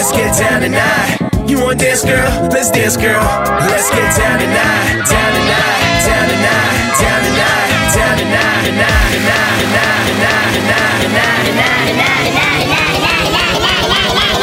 Let's get down tonight. You want dance, girl? Let's dance, girl. Let's get down tonight. Down tonight. Down tonight. Down tonight. Down tonight. Tonight. Tonight. Tonight. Tonight. Tonight. Tonight. Tonight. Tonight. Let's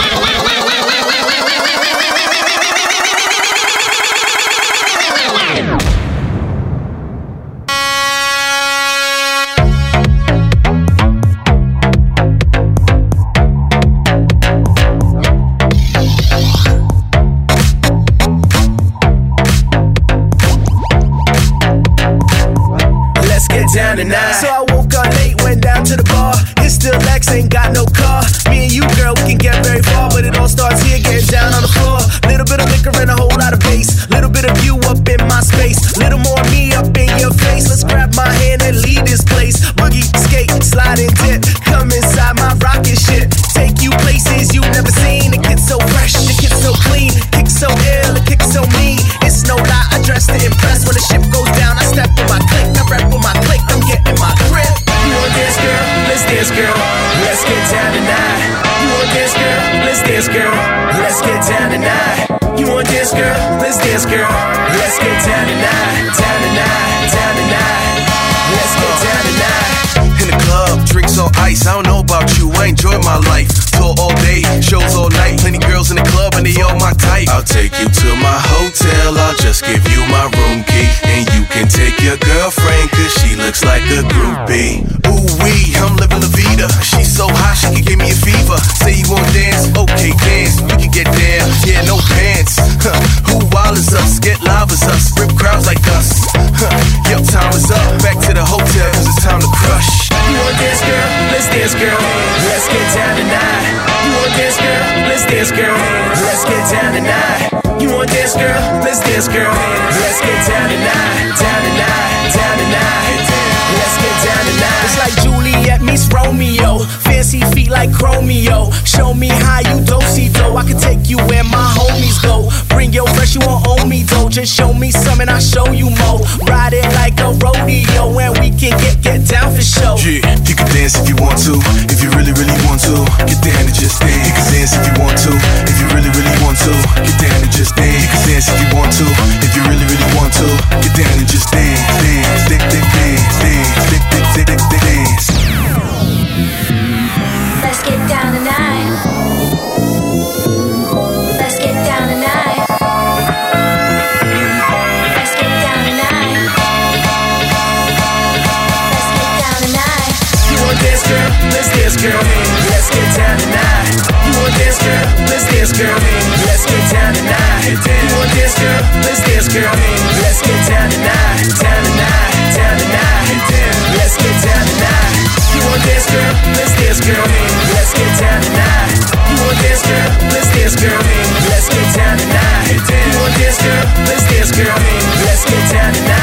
dance, girl. Let's get down tonight. You want dance, girl? Let's dance, girl. Let's get down tonight. You want dance, girl? Let's dance, girl. Let's get down tonight. Down tonight. Down tonight. Let's get down tonight. It's like Juliet meets Romeo fancy feet like Chromeo. Show me how you do-si-do. I can take you where my homies go. Bring your fresh, you won't owe me though. Just show me some and I'll show you more. Ride it like a rodeo and we can get get down for show. Yeah, you can dance if you want to, if you really really want to. Get down and just dance. You can dance if you want to, if you really really want to. Get down and just dance. You can dance if you want to, if you really really want to. Get down and just dance, dance, dance, dance, dance, dance, dance, dance. dance, dance, dance Let's get down tonight. Let's get down tonight. Let's get down tonight. Let's get down tonight. You want dance, girl? Let's girl. Let's get down tonight. You want dance, girl? Let's girl. Let's get down tonight. You want dance, girl? Let's girl. Let's get down tonight. Down tonight. Down tonight. Let's get down tonight. You want dance, girl? Let's dance, girl. Dance, girl. Let's get down tonight. You want dance, girl? Let's dance, girl. Let's get down tonight.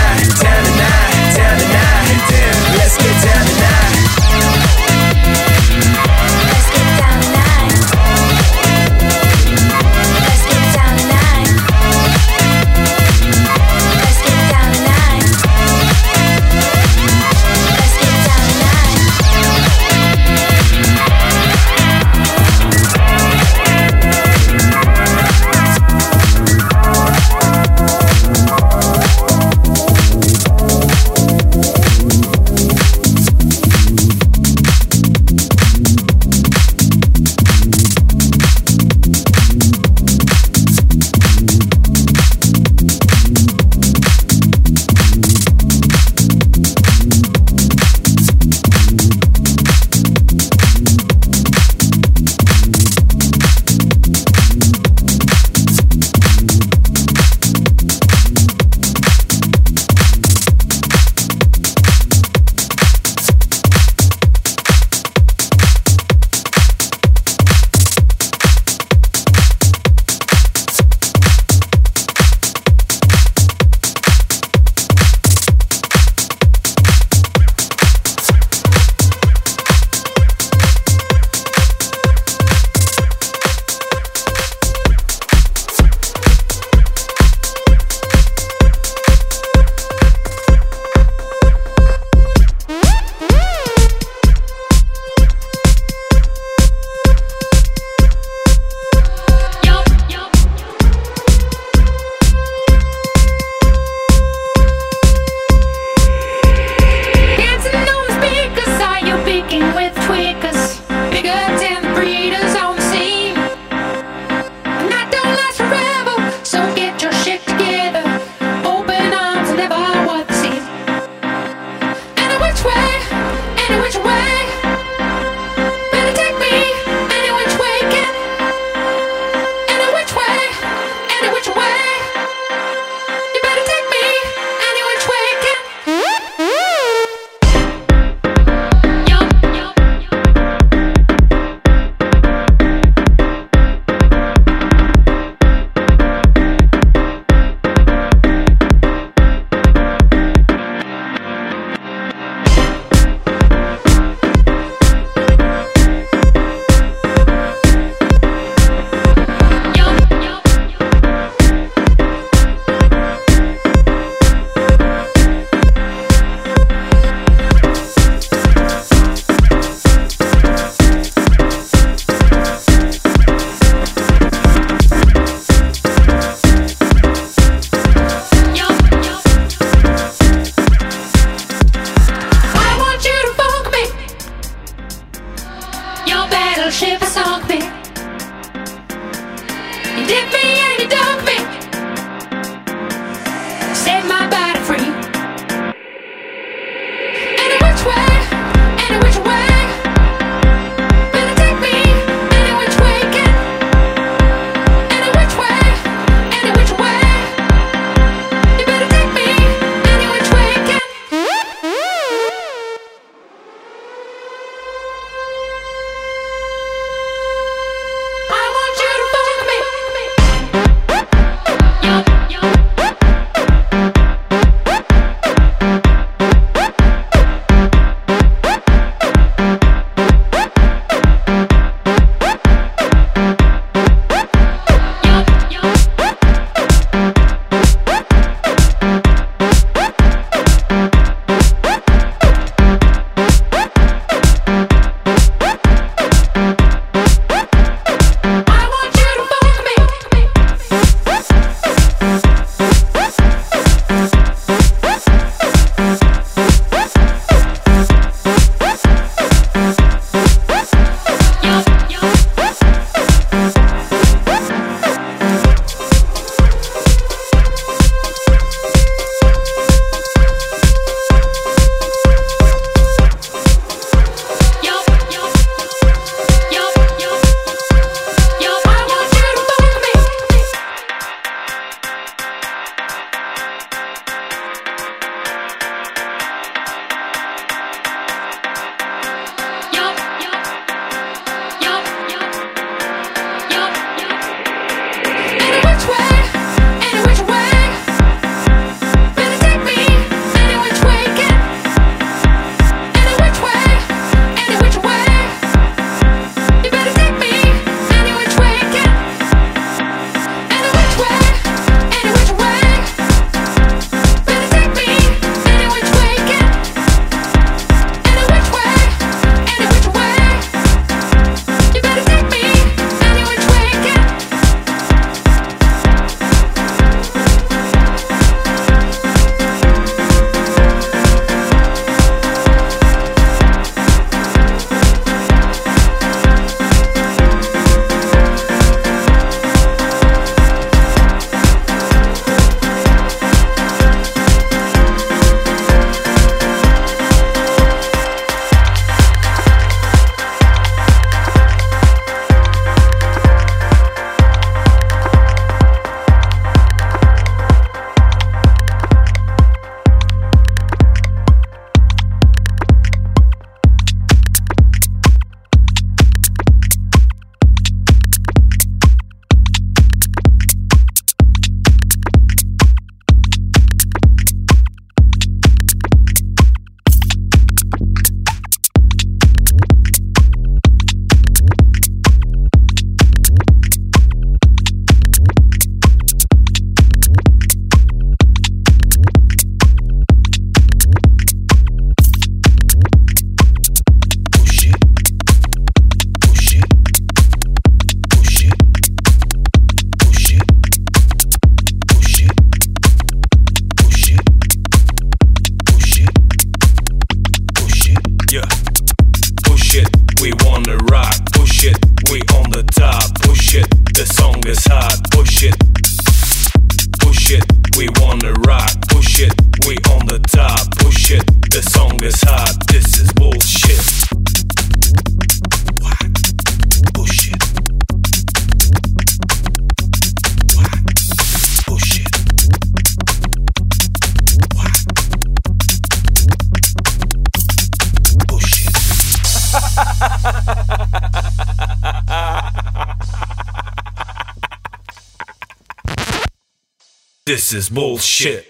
Is bullshit.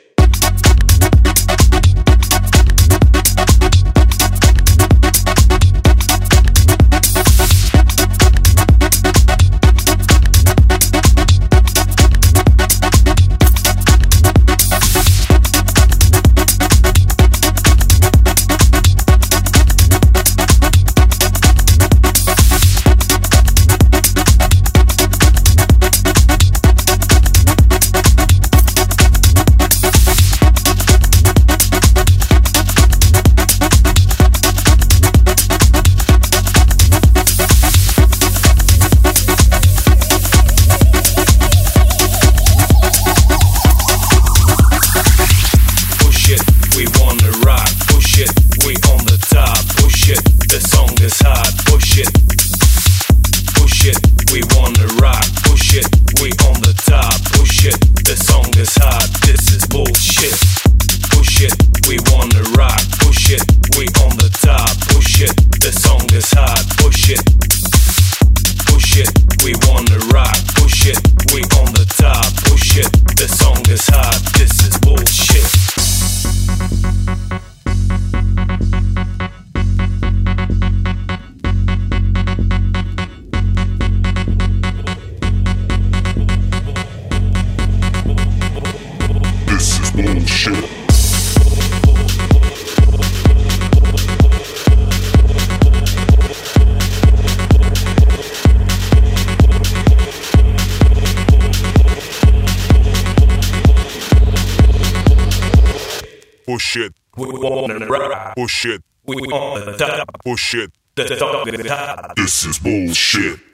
Top. push it. The song is hot. This is bullshit.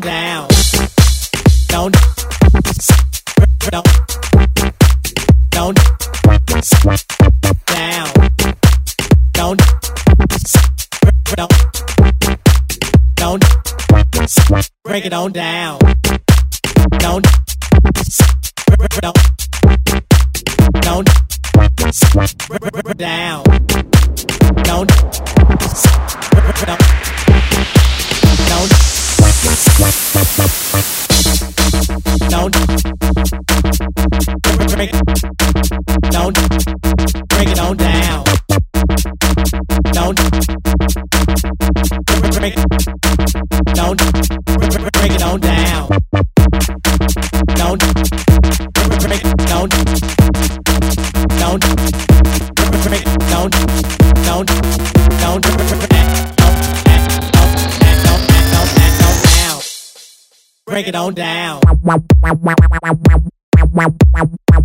Down. Don't, don't, don't, down. Don't, don't, don't, break it on down. Don't, don't, don't, down. Don't, don't, break, don't break it on down. Don't break, don't break it on down. Don't break, don't, don't break, don't, don't, don't, Break it on down. Break it on down.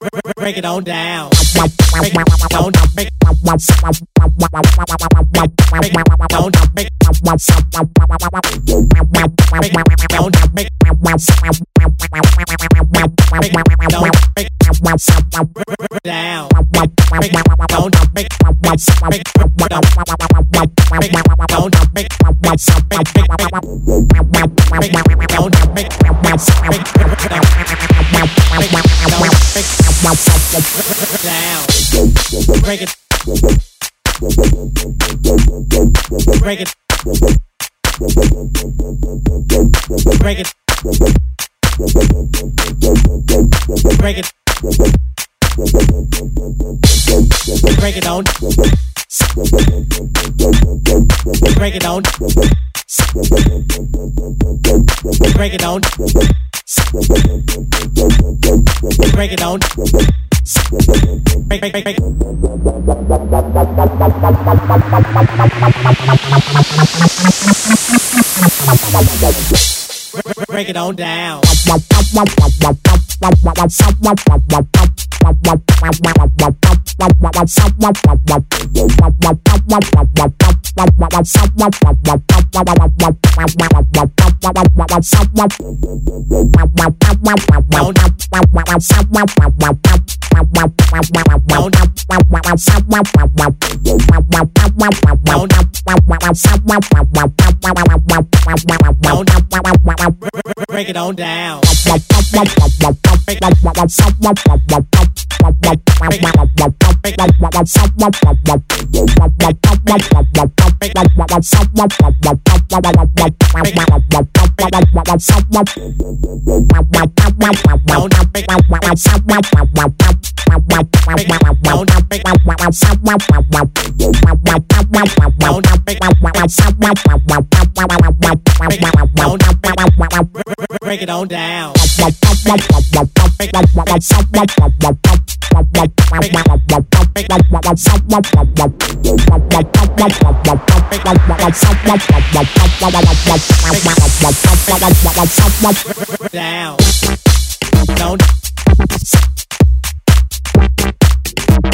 Break, don't break, break, don't break, break, don't break, down. Break, don't break, break, don't break, don't break, down. Break it. Break it. Break it. Break it. Break it on. Break it on. Break it on. Break it on. Break, it on down. Break it on down. Don't Break it on down.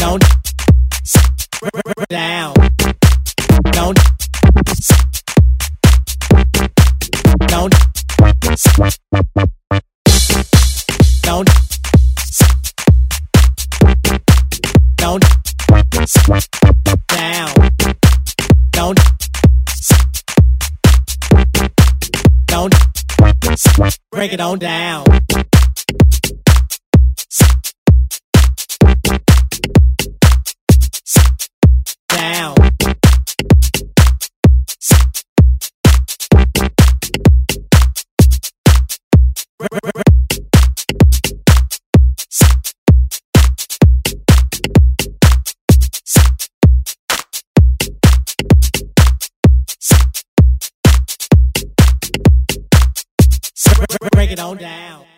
Down. Down. Break it on down. Down. Break it on down.